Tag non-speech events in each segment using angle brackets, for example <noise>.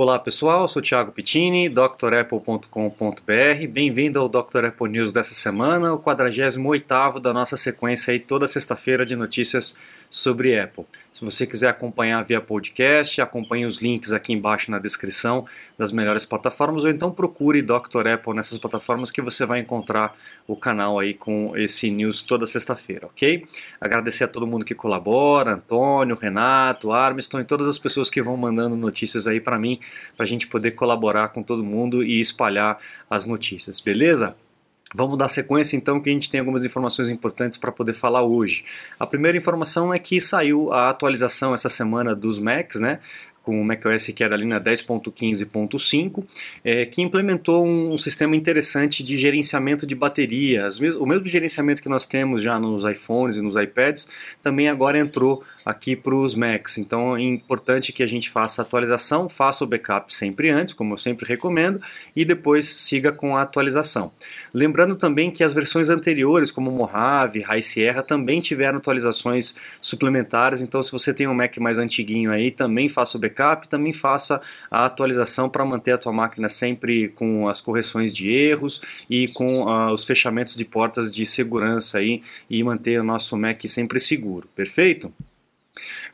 Olá pessoal, sou Thiago Pittini, drapple.com.br. Bem-vindo ao Dr. Apple News dessa semana, o 48º da nossa sequência aí toda sexta-feira de notícias sobre Apple. Se você quiser acompanhar via podcast, acompanhe os links aqui embaixo na descrição das melhores plataformas ou então procure Dr. Apple nessas plataformas que você vai encontrar o canal aí com esse news toda sexta-feira, ok? Agradecer a todo mundo que colabora, Antônio, Renato, Armiston e todas as pessoas que vão mandando notícias aí para mim, para a gente poder colaborar com todo mundo e espalhar as notícias, beleza? Vamos dar sequência então, que a gente tem algumas informações importantes para poder falar hoje. A primeira informação é que saiu a atualização essa semana dos Macs, né? Com o macOS que era ali na 10.15.5, é, que implementou um, um, sistema interessante de gerenciamento de baterias. O mesmo gerenciamento que nós temos já nos iPhones e nos iPads, também agora entrou aqui para os Macs. Então é importante que a gente faça a atualização, faça o backup sempre antes, como eu sempre recomendo, e depois siga com a atualização. Lembrando também que as versões anteriores, como Mojave, High Sierra, também tiveram atualizações suplementares. Então, se você tem um Mac mais antiguinho aí, também faça o backup, também faça a atualização para manter a tua máquina sempre com as correções de erros e com uh, os fechamentos de portas de segurança aí e manter o nosso Mac sempre seguro. Perfeito?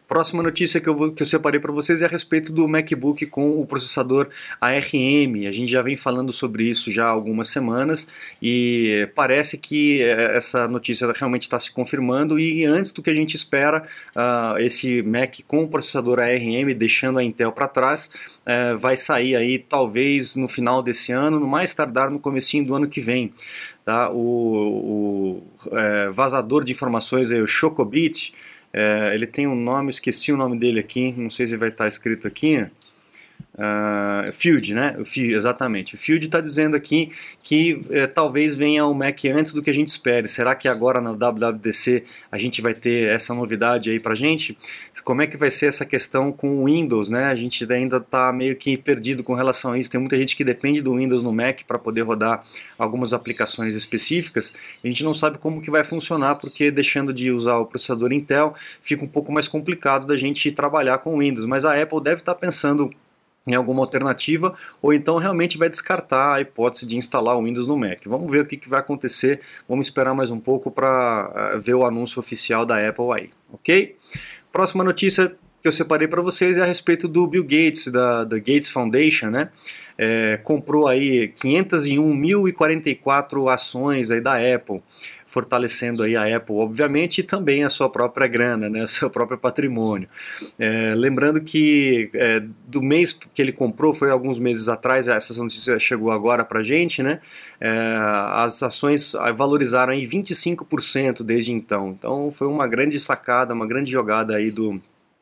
Próxima notícia que eu, vou, que eu separei para vocês é a respeito do MacBook com o processador ARM. A gente já vem falando sobre isso já há algumas semanas e parece que é, essa notícia realmente está se confirmando e antes do que a gente espera, uh, esse Mac com o processador ARM, deixando a Intel para trás, uh, vai sair aí talvez no final desse ano, no mais tardar no comecinho do ano que vem. Tá? O, o é, vazador de informações, aí, o Chocobit, é, ele tem um nome, esqueci o nome dele aqui, não sei se vai estar escrito aqui. Uh, Field, né? O Field, exatamente. O Field está dizendo aqui que é, talvez venha o Mac antes do que a gente espere. Será que agora na WWDC a gente vai ter essa novidade aí para gente? Como é que vai ser essa questão com o Windows, né? A gente ainda está meio que perdido com relação a isso. Tem muita gente que depende do Windows no Mac para poder rodar algumas aplicações específicas. A gente não sabe como que vai funcionar porque deixando de usar o processador Intel fica um pouco mais complicado da gente trabalhar com o Windows. Mas a Apple deve estar tá pensando em alguma alternativa, ou então realmente vai descartar a hipótese de instalar o Windows no Mac. Vamos ver o que, que vai acontecer, vamos esperar mais um pouco para eh, ver o anúncio oficial da Apple aí, ok? Próxima notícia que eu separei para vocês é a respeito do Bill Gates, da, da Gates Foundation, né? É, comprou aí 501.044 ações aí da Apple fortalecendo aí a Apple, obviamente, e também a sua própria grana, né, <laughs> seu próprio patrimônio. É, lembrando que é, do mês que ele comprou, foi alguns meses atrás, essa notícia chegou agora para gente, né, é, as ações valorizaram em 25% desde então. Então foi uma grande sacada, uma grande jogada aí do,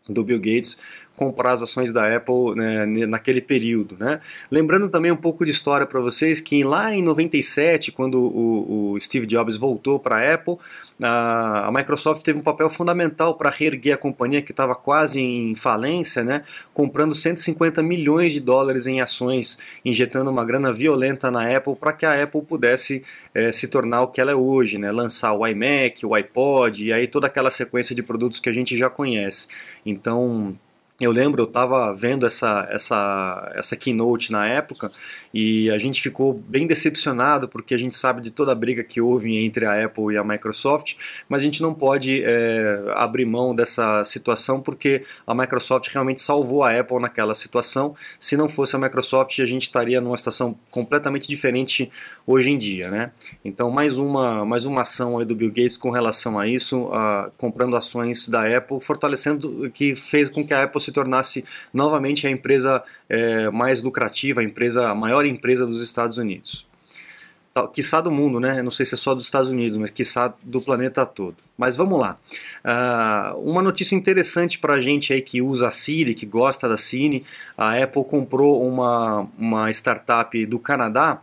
do Bill Gates comprar as ações da Apple né, naquele período. Né? Lembrando também um pouco de história para vocês que lá em 97, quando o, o Steve Jobs voltou para a Apple, a, Microsoft teve um papel fundamental para reerguer a companhia que estava quase em falência, né, comprando 150 milhões de dólares em ações, injetando uma grana violenta na Apple para que a Apple pudesse é, se tornar o que ela é hoje, né, lançar o iMac, o iPod e aí toda aquela sequência de produtos que a gente já conhece. Então eu lembro, eu estava vendo essa, essa, essa keynote na época e a gente ficou bem decepcionado porque a gente sabe de toda a briga que houve entre a Apple e a Microsoft, mas a gente não pode é, abrir mão dessa situação porque a Microsoft realmente salvou a Apple naquela situação. Se não fosse a Microsoft, a gente estaria numa situação completamente diferente hoje em dia, né? Então, mais uma, mais uma ação do Bill Gates com relação a isso, comprando ações da Apple, fortalecendo que fez com que a Apple se tornasse novamente a empresa é, mais lucrativa, a empresa a maior empresa dos Estados Unidos. Quiçá do mundo, né? Não sei se é só dos Estados Unidos, mas quiçá do planeta todo. Mas vamos lá. Uh, uma notícia interessante para a gente aí que usa a Siri, que gosta da Siri, a Apple comprou uma, uma startup do Canadá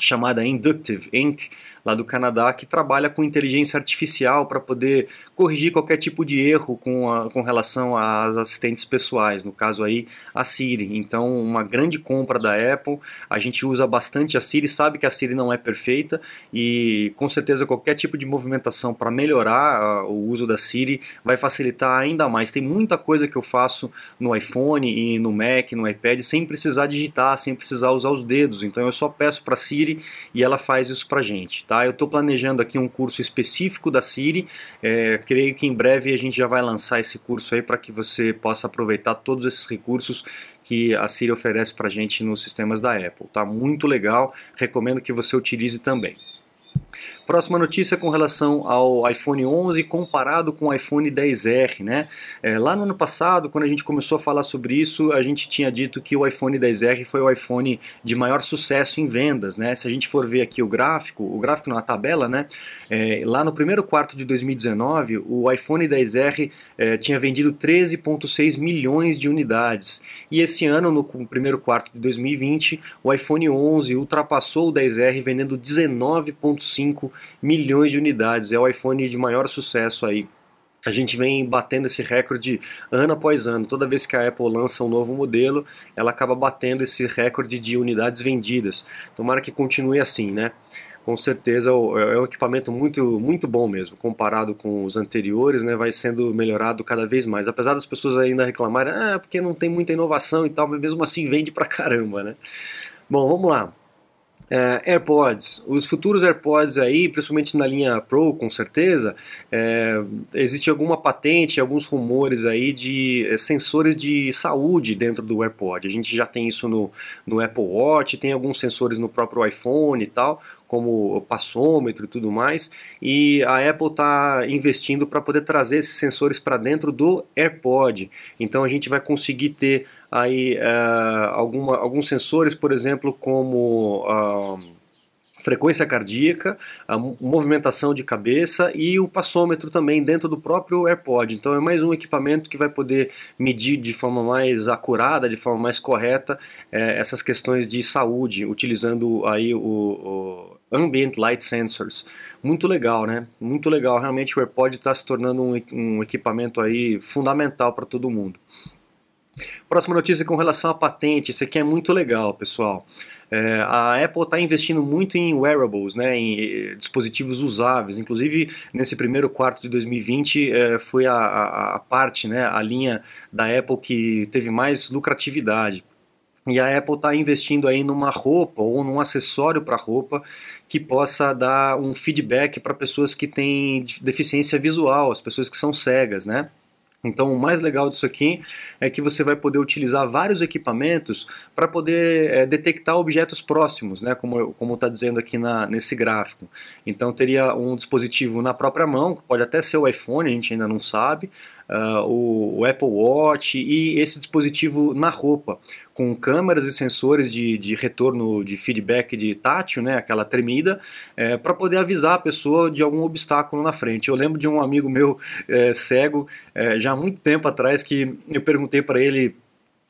chamada Inductive Inc., lá do Canadá, que trabalha com inteligência artificial para poder corrigir qualquer tipo de erro com, a, com relação às assistentes pessoais, no caso aí a Siri. Então, uma grande compra da Apple, a gente usa bastante a Siri, sabe que a Siri não é perfeita e com certeza qualquer tipo de movimentação para melhorar o uso da Siri vai facilitar ainda mais. Tem muita coisa que eu faço no iPhone e no Mac, no iPad, sem precisar digitar, sem precisar usar os dedos. Então eu só peço para a Siri e ela faz isso para gente. Tá? Eu estou planejando aqui um curso específico da Siri. É, creio que em breve a gente já vai lançar esse curso aí para que você possa aproveitar todos esses recursos que a Siri oferece para gente nos sistemas da Apple. Tá muito legal. Recomendo que você utilize também. Próxima notícia com relação ao iPhone 11 comparado com o iPhone 10R, né? É, lá no ano passado, quando a gente começou a falar sobre isso, a gente tinha dito que o iPhone 10R foi o iPhone de maior sucesso em vendas, né? Se a gente for ver aqui o gráfico, o gráfico na tabela, né? É, lá no primeiro quarto de 2019, o iPhone 10R é, tinha vendido 13,6 milhões de unidades. E esse ano, no primeiro quarto de 2020, o iPhone 11 ultrapassou o 10R vendendo 19,5 milhões de unidades. É o iPhone de maior sucesso aí. A gente vem batendo esse recorde ano após ano. Toda vez que a Apple lança um novo modelo, ela acaba batendo esse recorde de unidades vendidas. Tomara que continue assim, né? Com certeza é um equipamento muito, muito bom mesmo, comparado com os anteriores, né? Vai sendo melhorado cada vez mais. Apesar das pessoas ainda reclamarem, ah, porque não tem muita inovação e tal, mas mesmo assim vende pra caramba, né? Bom, vamos lá. É, AirPods, os futuros AirPods aí, principalmente na linha Pro, com certeza, é, existe alguma patente, alguns rumores aí de é, sensores de saúde dentro do AirPod. A gente já tem isso no, no Apple Watch, tem alguns sensores no próprio iPhone e tal, como passômetro e tudo mais, e a Apple está investindo para poder trazer esses sensores para dentro do AirPod. Então a gente vai conseguir ter aí uh, alguma, alguns sensores, por exemplo, como uh, frequência cardíaca, a movimentação de cabeça e o passômetro também dentro do próprio AirPod. Então é mais um equipamento que vai poder medir de forma mais acurada, de forma mais correta, eh, essas questões de saúde, utilizando aí o, o Ambient Light Sensors. Muito legal, né? Muito legal. Realmente o AirPod está se tornando um, um equipamento aí fundamental para todo mundo. Próxima notícia com relação à patente. Isso aqui é muito legal, pessoal. É, a Apple está investindo muito em wearables, né, em dispositivos usáveis. Inclusive, nesse primeiro quarto de 2020, é, foi a, a, a parte, né, a linha da Apple que teve mais lucratividade. E a Apple está investindo aí numa roupa ou num acessório para roupa que possa dar um feedback para pessoas que têm deficiência visual, as pessoas que são cegas, né? Então, o mais legal disso aqui é que você vai poder utilizar vários equipamentos para poder é, detectar objetos próximos, né, como está dizendo aqui na, nesse gráfico. Então, teria um dispositivo na própria mão, que pode até ser o iPhone, a gente ainda não sabe, uh, o, o, Apple Watch e esse dispositivo na roupa, com câmeras e sensores de, de retorno de feedback de tátil, né, aquela tremida, é, para poder avisar a pessoa de algum obstáculo na frente. Eu lembro de um amigo meu é, cego, é, já há muito tempo atrás, que eu perguntei para ele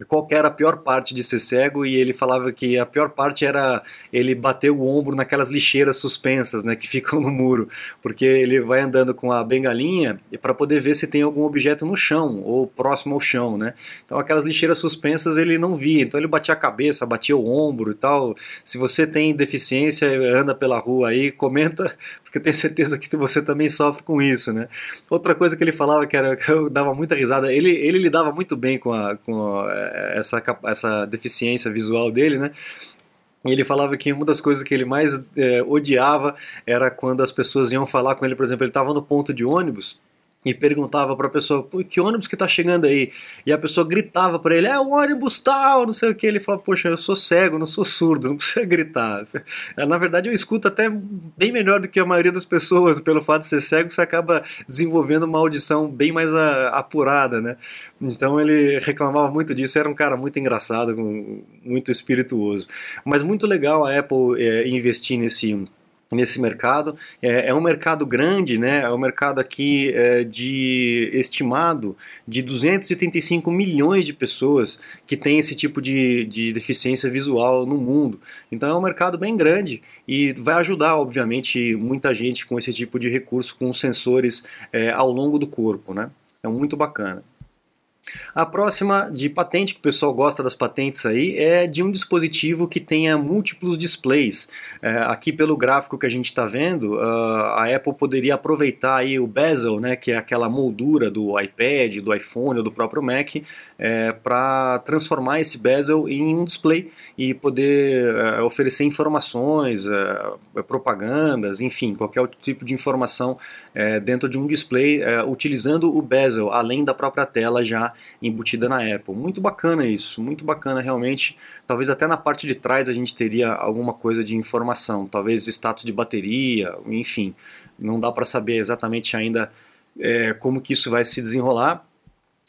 qual era a pior parte de ser cego e ele falava que a pior parte era ele bater o ombro naquelas lixeiras suspensas, né, que ficam no muro, porque ele vai andando com a bengalinha para poder ver se tem algum objeto no chão ou próximo ao chão, né? Então aquelas lixeiras suspensas ele não via, então ele batia a cabeça, batia o ombro e tal. Se você tem deficiência, anda pela rua aí, comenta, porque eu tenho certeza que você também sofre com isso, né? Outra coisa que ele falava que era que <laughs> eu dava muita risada, ele ele lidava muito bem com a com a, essa, essa deficiência visual dele, né? Ele falava que uma das coisas que ele mais é, odiava era quando as pessoas iam falar com ele, por exemplo, ele estava no ponto de ônibus e perguntava para a pessoa, que ônibus que está chegando aí? E a pessoa gritava para ele, é o ônibus tal, não sei o que. Ele falava, poxa, eu sou cego, não sou surdo, não precisa gritar. <laughs> Na verdade, eu escuto até bem melhor do que a maioria das pessoas, pelo fato de ser cego, você acaba desenvolvendo uma audição bem mais a, apurada, né? Então ele reclamava muito disso, era um cara muito engraçado, muito espirituoso. Mas muito legal a Apple é, investir nesse nesse mercado. É, é, um mercado grande, né? é um mercado aqui é, de estimado de 285 milhões de pessoas que têm esse tipo de, de deficiência visual no mundo. Então é um mercado bem grande e vai ajudar, obviamente, muita gente com esse tipo de recurso, com sensores é, ao longo do corpo. Né? É muito bacana. A próxima de patente, que o pessoal gosta das patentes aí, é de um dispositivo que tenha múltiplos displays. É, aqui pelo gráfico que a gente está vendo, uh, a Apple poderia aproveitar aí o bezel, né, que é aquela moldura do iPad, do iPhone ou do próprio Mac, é, para transformar esse bezel em um display e poder é, oferecer informações, é, propagandas, enfim, qualquer outro tipo de informação é, dentro de um display é, utilizando o bezel, além da própria tela já embutida na Apple. Muito bacana isso, muito bacana realmente. Talvez até na parte de trás a gente teria alguma coisa de informação, talvez status de bateria, enfim. Não dá para saber exatamente ainda é, como que isso vai se desenrolar,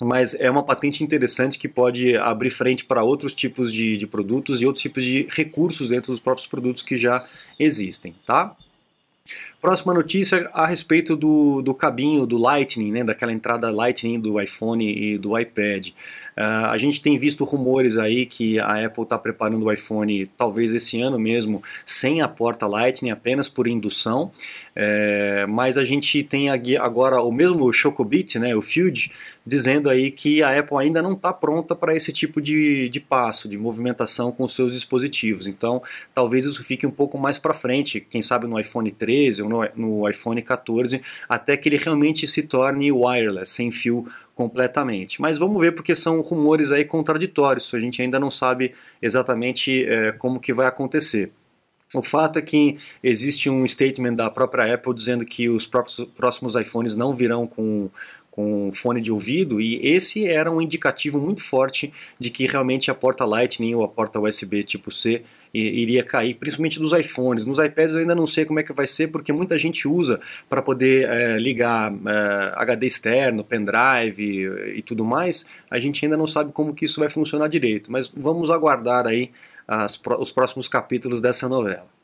mas é uma patente interessante que pode abrir frente para outros tipos de, de produtos e outros tipos de recursos dentro dos próprios produtos que já existem, tá? Próxima notícia a respeito do, do cabinho do Lightning, né, daquela entrada Lightning do iPhone e do iPad. Uh, a gente tem visto rumores aí que a Apple está preparando o iPhone, talvez esse ano mesmo, sem a porta Lightning, apenas por indução. É, mas a gente tem agora o mesmo Chocobit, né, o Field, dizendo aí que a Apple ainda não está pronta para esse tipo de, de passo, de movimentação com seus dispositivos. Então, talvez isso fique um pouco mais para frente, quem sabe no iPhone 13 ou no, no iPhone 14, até que ele realmente se torne wireless, sem fio completamente. Mas vamos ver porque são rumores aí contraditórios, a gente ainda não sabe exatamente é, como que vai acontecer. O fato é que existe um statement da própria Apple dizendo que os próximos iPhones não virão com, com fone de ouvido e esse era um indicativo muito forte de que realmente a porta Lightning ou a porta USB tipo C iria cair, principalmente dos iPhones. Nos iPads eu ainda não sei como é que vai ser, porque muita gente usa para poder é, ligar é, HD externo, pendrive e, e tudo mais. A gente ainda não sabe como que isso vai funcionar direito, mas vamos aguardar aí as, os próximos capítulos dessa novela.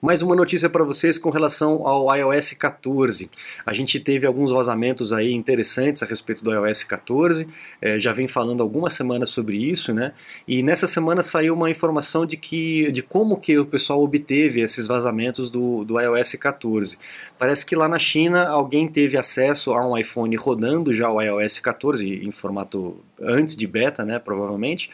Mais uma notícia para vocês com relação ao iOS 14. A gente teve alguns vazamentos aí interessantes a respeito do iOS 14, é, já vem falando algumas semanas sobre isso, né? E nessa semana saiu uma informação de que de como que o pessoal obteve esses vazamentos do, do iOS 14. Parece que lá na China alguém teve acesso a um iPhone rodando já o iOS 14 em formato antes de beta, né? Provavelmente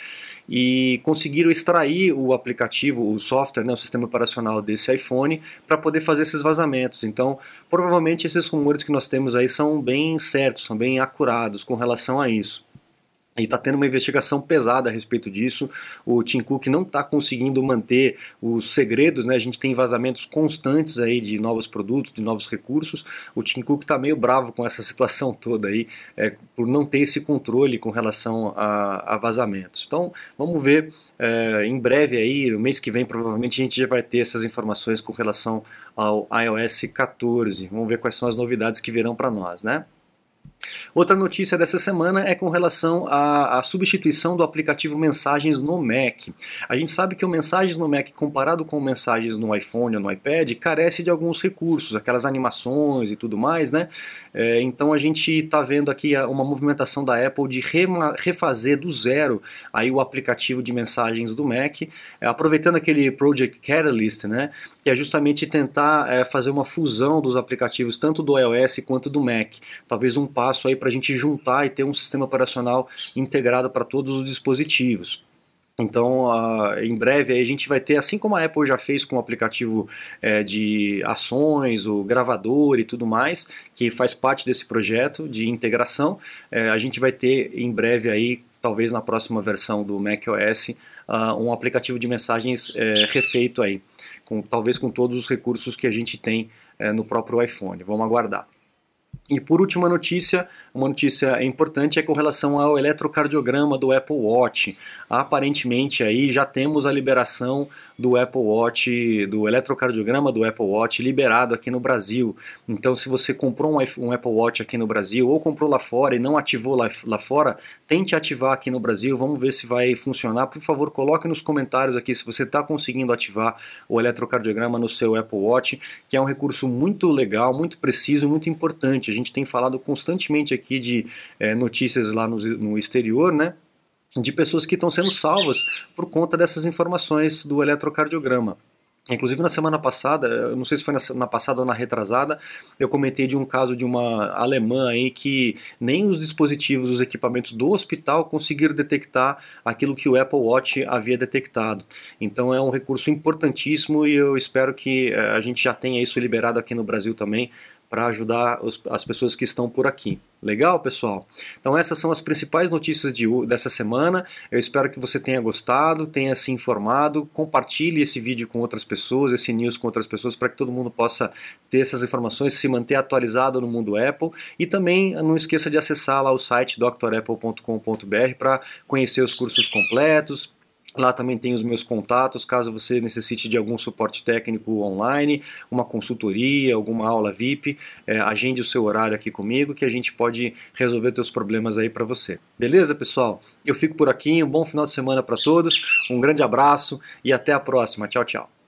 e conseguiram extrair o aplicativo, o software, né, o sistema operacional desse iPhone para poder fazer esses vazamentos. Então, provavelmente esses rumores que nós temos aí são bem certos, são bem acurados com relação a isso. E está tendo uma investigação pesada a respeito disso. O Tim Cook não está conseguindo manter os segredos, né? A gente tem vazamentos constantes aí de novos produtos, de novos recursos. O Tim Cook está meio bravo com essa situação toda aí, é, por não ter esse controle com relação a, a vazamentos. Então, vamos ver é, em breve aí, no mês que vem, provavelmente a gente já vai ter essas informações com relação ao iOS 14. Vamos ver quais são as novidades que virão para nós, né? Outra notícia dessa semana é com relação à, à, substituição do aplicativo Mensagens no Mac. A gente sabe que o Mensagens no Mac, comparado com Mensagens no iPhone ou no iPad, carece de alguns recursos, aquelas animações e tudo mais, né? É, então a gente está vendo aqui uma movimentação da Apple de refazer do zero aí o aplicativo de mensagens do Mac, é, aproveitando aquele Project Catalyst, né? Que é justamente tentar é, fazer uma fusão dos aplicativos tanto do iOS quanto do Mac. Talvez um passo passo aí para a gente juntar e ter um sistema operacional integrado para todos os dispositivos. Então, uh, em breve a gente vai ter, assim como a Apple já fez com o aplicativo é, de ações, o gravador e tudo mais, que faz parte desse projeto de integração, é, a gente vai ter em breve aí, talvez na próxima versão do macOS, uh, um aplicativo de mensagens é, refeito aí, com, talvez com todos os recursos que a gente tem é, no próprio iPhone. Vamos aguardar. E por última notícia, uma notícia importante é com relação ao eletrocardiograma do Apple Watch. Aparentemente aí já temos a liberação do Apple Watch, do eletrocardiograma do Apple Watch liberado aqui no Brasil. Então, se você comprou um, Apple Watch aqui no Brasil ou comprou lá fora e não ativou lá, lá fora, tente ativar aqui no Brasil. Vamos ver se vai funcionar. Por favor, coloque nos comentários aqui se você está conseguindo ativar o eletrocardiograma no seu Apple Watch, que é um recurso muito legal, muito preciso, muito importante. A gente tem falado constantemente aqui de é, notícias lá no, no exterior, né? De pessoas que estão sendo salvas por conta dessas informações do eletrocardiograma. Inclusive na semana passada, não sei se foi na, passada ou na retrasada, eu comentei de um caso de uma alemã aí que nem os dispositivos, os equipamentos do hospital conseguiram detectar aquilo que o Apple Watch havia detectado. Então é um recurso importantíssimo e eu espero que eh, a gente já tenha isso liberado aqui no Brasil também para ajudar os, as pessoas que estão por aqui. Legal, pessoal? Então essas são as principais notícias de, dessa semana. Eu espero que você tenha gostado, tenha se informado. Compartilhe esse vídeo com outras pessoas, esse news com outras pessoas, para que todo mundo possa ter essas informações, se manter atualizado no mundo Apple. E também não esqueça de acessar lá o site drapple.com.br para conhecer os cursos completos, Lá também tem os meus contatos, caso você necessite de algum suporte técnico online, uma consultoria, alguma aula VIP, é, agende o seu horário aqui comigo que a gente pode resolver seus problemas aí para você. Beleza, pessoal? Eu fico por aqui, um bom final de semana para todos, um grande abraço e até a próxima. Tchau, tchau.